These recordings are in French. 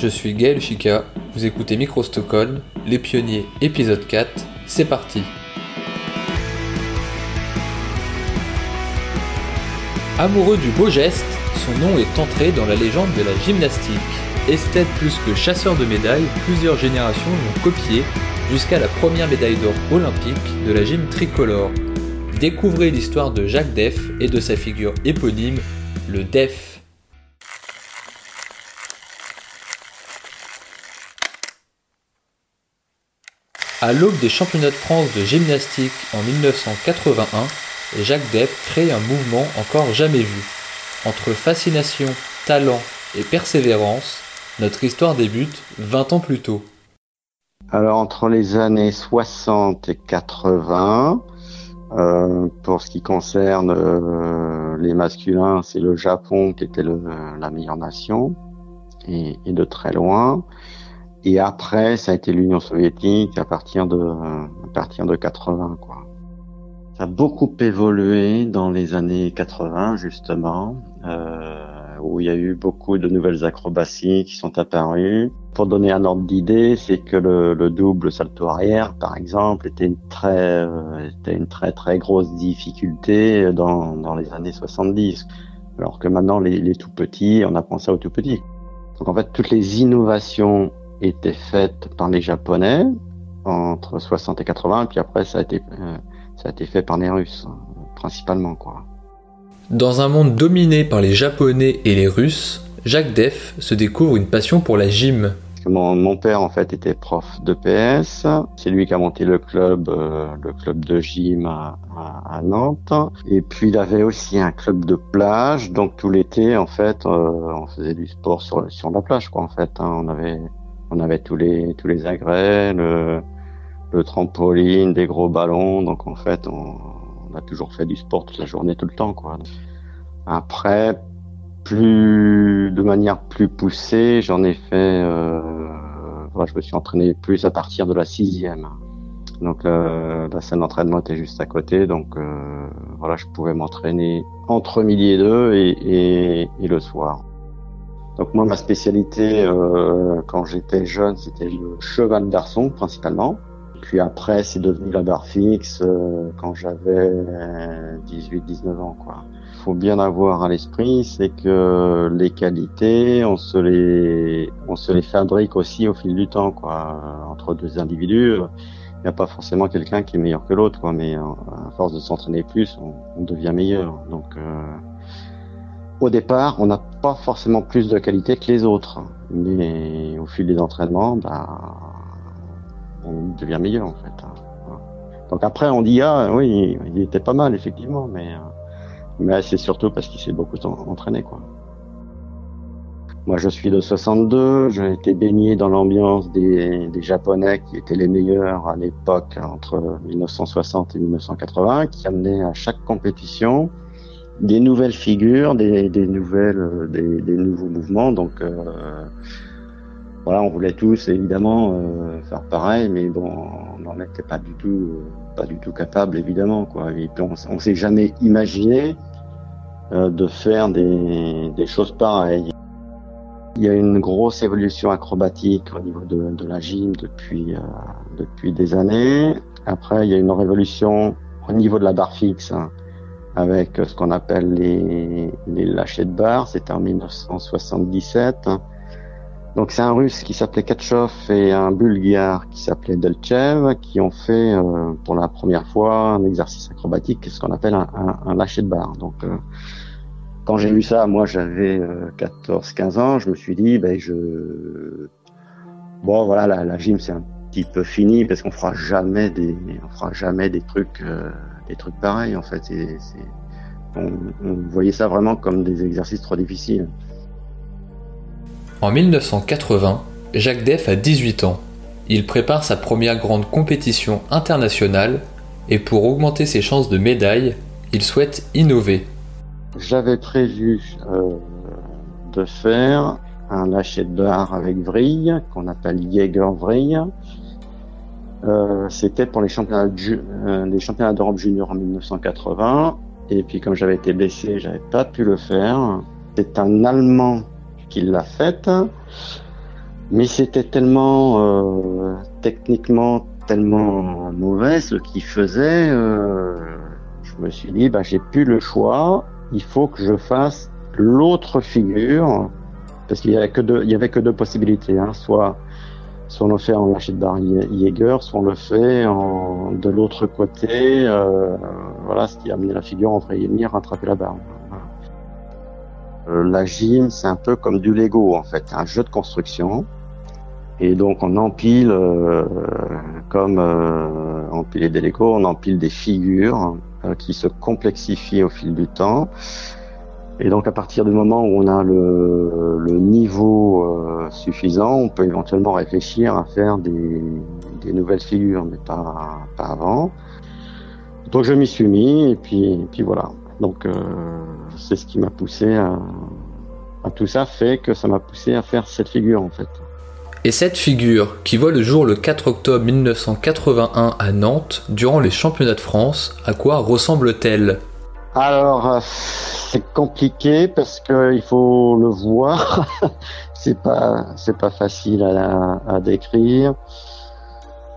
Je suis Gaël Chica, vous écoutez Micro Stockholm, Les Pionniers, épisode 4, c'est parti Amoureux du beau geste, son nom est entré dans la légende de la gymnastique. Esthète plus que chasseur de médailles, plusieurs générations l'ont copié jusqu'à la première médaille d'or olympique de la gym tricolore. Découvrez l'histoire de Jacques Def et de sa figure éponyme, le Def. À l'aube des championnats de France de gymnastique en 1981, Jacques Def crée un mouvement encore jamais vu. Entre fascination, talent et persévérance, notre histoire débute 20 ans plus tôt. Alors entre les années 60 et 80, euh, pour ce qui concerne euh, les masculins, c'est le Japon qui était la meilleure nation et, de très loin. Et après, ça a été l'Union soviétique à partir de à partir de 80 quoi. Ça a beaucoup évolué dans les années 80 justement, euh, où il y a eu beaucoup de nouvelles acrobaties qui sont apparues. Pour donner un ordre d'idée, c'est que le, le, double salto arrière, par exemple, était une très, euh, était une très très grosse difficulté dans, dans les années 70. Alors que maintenant, les, les tout petits, on apprend ça aux tout petits. Donc en fait, toutes les innovations étaient faites par les Japonais entre 60 et 80, puis après ça a été euh, ça a été fait par les Russes, principalement, quoi. Dans un monde dominé par les Japonais et les Russes, Jacques Def se découvre une passion pour la gym. Mon, mon père en fait était prof de PS. C'est lui qui a monté le club, euh, le club de gym à, à, à, Nantes. Et puis il avait aussi un club de plage. Donc tout l'été en fait, euh, on faisait du sport sur sur la plage quoi en fait. Hein. On avait on avait tous les tous les agrès, le, le trampoline, des gros ballons. Donc en fait, on, on, a toujours fait du sport toute la journée, tout le temps. Quoi. Après, plus de manière plus poussée, j'en ai fait. Euh, voilà, je me suis entraîné plus à partir de la sixième. Donc la salle d'entraînement était juste à côté, donc euh, voilà, je pouvais m'entraîner entre midi et deux et, et, et, le soir. Donc moi, ma spécialité euh, quand j'étais jeune, c'était le cheval d'arçon principalement. Puis après, c'est devenu la barre fixe euh, quand j'avais 18-19 ans. Quoi. faut bien avoir à l'esprit, c'est que les qualités, on se les, on se les fabrique aussi au fil du temps. Quoi. Entre deux individus, il n'y a pas forcément quelqu'un qui est meilleur que l'autre, quoi. Mais à force de s'entraîner plus, on, devient meilleur. Donc, euh, au départ, on n'a pas forcément plus de qualité que les autres, mais au fil des entraînements, bah on devient meilleur en fait. Donc après on dit ah oui il était pas mal effectivement mais mais c'est surtout parce qu'il s'est beaucoup entraîné quoi. Moi je suis de 62, j'ai été baigné dans l'ambiance des, Japonais qui étaient les meilleurs à l'époque entre 1960 et 1980, qui amenaient à chaque compétition des nouvelles figures, des, des nouvelles, des, des, nouveaux mouvements. Donc euh, voilà, on voulait tous évidemment euh, faire pareil, mais bon, on n'en était pas du tout, euh, pas du tout capable évidemment quoi. Et on, on s'est jamais imaginé euh, de faire des, des, choses pareilles. Il y a une grosse évolution acrobatique au niveau de, de la gym depuis euh, depuis des années. Après, il y a une révolution au niveau de la barre fixe. Hein, avec ce qu'on appelle les, les lâchers de barre, c'était en 1977. Donc c'est un russe qui s'appelait Katchov et un bulgare qui s'appelait Delchev qui ont fait euh, pour la première fois un exercice acrobatique, ce qu'on appelle un, un, lâcher de barre. Donc euh, quand j'ai vu ça, moi j'avais 14-15 ans, je me suis dit, ben je bon voilà la, la gym c'est un petit peu fini parce qu'on fera jamais des on fera jamais des trucs euh, des trucs pareils en fait. C'est, on, on voyait ça vraiment comme des exercices trop difficiles. En 1980, Jacques Def a 18 ans. Il prépare sa première grande compétition internationale et pour augmenter ses chances de médaille, il souhaite innover. J'avais prévu euh, de faire un lâcher de barre avec vrille, qu'on appelle Jäger vrille. Euh, C'était pour les championnats, de, euh, les championnats d'Europe junior en 1980. Et puis comme j'avais été blessé, j'avais pas pu le faire. C'est un Allemand qui l'a faite. Mais c'était tellement euh, techniquement tellement mauvais ce qu'il faisait. Euh, je me suis dit, bah, j'ai plus le choix. Il faut que je fasse l'autre figure parce qu'il y avait que deux, il y avait que deux possibilités. Hein. Soit, soit on le fait en barre Jaeger, soit on le fait en, de l'autre côté. Euh, voilà, ce qui a amené la figure en vrai venir rattraper la barre. Euh, la gym, c'est un peu comme du Lego en fait, un jeu de construction. Et donc on empile, euh, comme euh, empiler des Lego, on empile des figures euh, qui se complexifient au fil du temps. Et donc à partir du moment où on a le, niveau euh, suffisant, on peut éventuellement réfléchir à faire des, nouvelles figures, mais pas, avant. Donc je m'y suis mis et puis, voilà. Donc euh, c'est ce qui m'a poussé à tout ça fait que ça m'a poussé à faire cette figure en fait. Et cette figure, qui voit le jour le 4 octobre 1981 à Nantes, durant les championnats de France, à quoi ressemble-t-elle? Alors, euh, c'est compliqué parce que il faut le voir. c'est pas, c'est pas facile à, à décrire.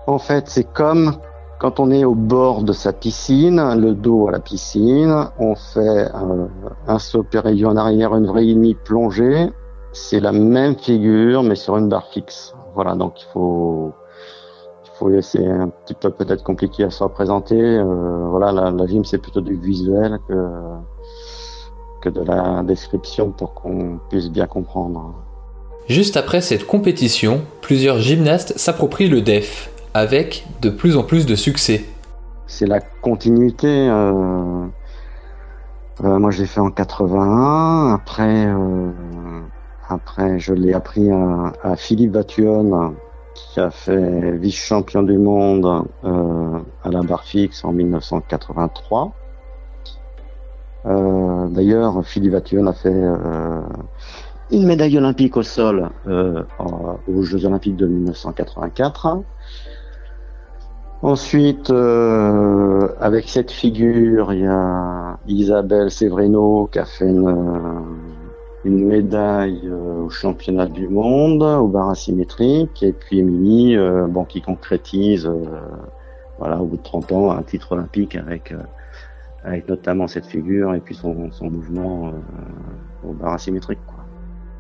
En fait, c'est comme quand on est au bord de sa piscine, le dos à la piscine, on fait un, un saut périlleux en arrière, une vraie demi plongée c'est la même figure, mais sur une barre fixe. Voilà, donc il faut, faut laisser un petit peu peut-être compliqué à se représenter. Euh, voilà, la, la gym c'est plutôt du visuel que que de la description pour qu'on puisse bien comprendre. Juste après cette compétition, plusieurs gymnastes s'approprient le DEF, avec de plus en plus de succès. C'est la continuité. Euh, euh, moi, j'ai fait en 81. Après, euh, après, je l'ai appris à, à Philippe Vatuon, qui a fait vice-champion du monde euh, à la barre fixe en 1983. Euh, D'ailleurs, Philippe Vatuon a fait euh, une médaille olympique au sol aux Jeux olympiques de 1984. Ensuite, avec cette figure, il y a Isabelle Severino qui a fait une, une médaille euh, au championnat du monde, au bar asymétrique, et puis Émilie, euh, bon, qui concrétise, euh, voilà, au bout de 30 ans, un titre olympique avec, avec notamment cette figure et puis son, son mouvement au bar asymétrique.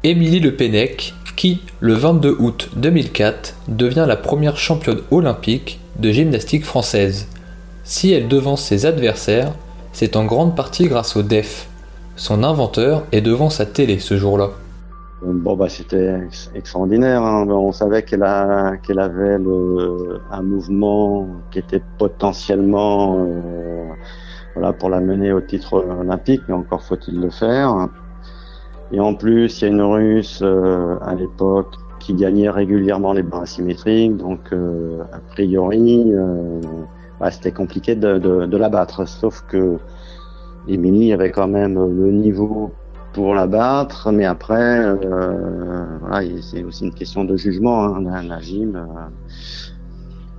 Émilie Le Pennec, qui, le 22 août 2004, devient la première championne olympique de gymnastique française. Si elle devance ses adversaires, c'est en grande partie grâce au DEF, son inventeur est devant sa télé ce jour-là. Bon bah c'était extraordinaire. Hein. On savait qu'elle avait un mouvement qui était potentiellement euh, voilà pour la mener au titre olympique, mais encore faut-il le faire. Et en plus, il y a une Russe euh, à l'époque qui gagnait régulièrement les bras asymétriques, donc euh, a priori, bah, c'était compliqué de, de, de la battre. Sauf que Émilie avait quand même le niveau pour la battre, mais après, euh, voilà, c'est aussi une question de jugement, hein, la, gym. Euh.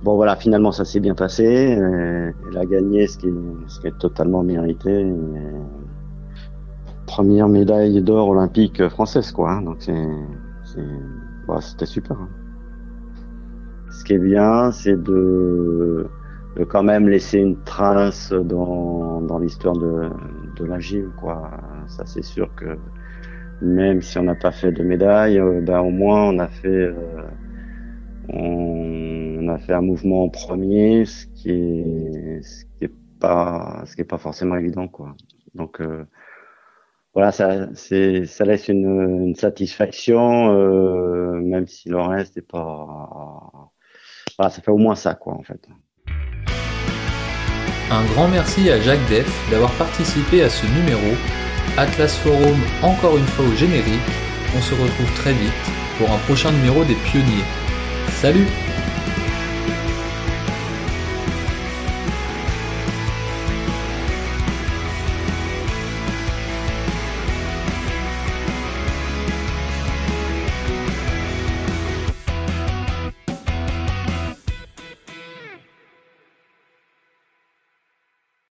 Bon voilà, finalement ça s'est bien passé. Elle a gagné, ce qui est, totalement mérité. Et première médaille d'or olympique française, quoi. Hein, donc c'est, bah, c'était super. Hein. Ce qui est bien, c'est de de quand même laisser une trace dans, dans l'histoire de, de la gym, quoi. Ça, c'est sûr que même si on n'a pas fait de médaille, euh, ben, au moins on a fait, euh, on, a fait un mouvement en premier, ce qui est, ce qui est pas, ce qui est pas forcément évident, quoi. Donc, euh, voilà, ça, c'est, ça laisse une, une satisfaction, euh, même si le reste est pas, voilà, ça fait au moins ça, quoi, en fait. Un grand merci à Jacques Def d'avoir participé à ce numéro. Atlas Forum encore une fois au générique. On se retrouve très vite pour un prochain numéro des pionniers. Salut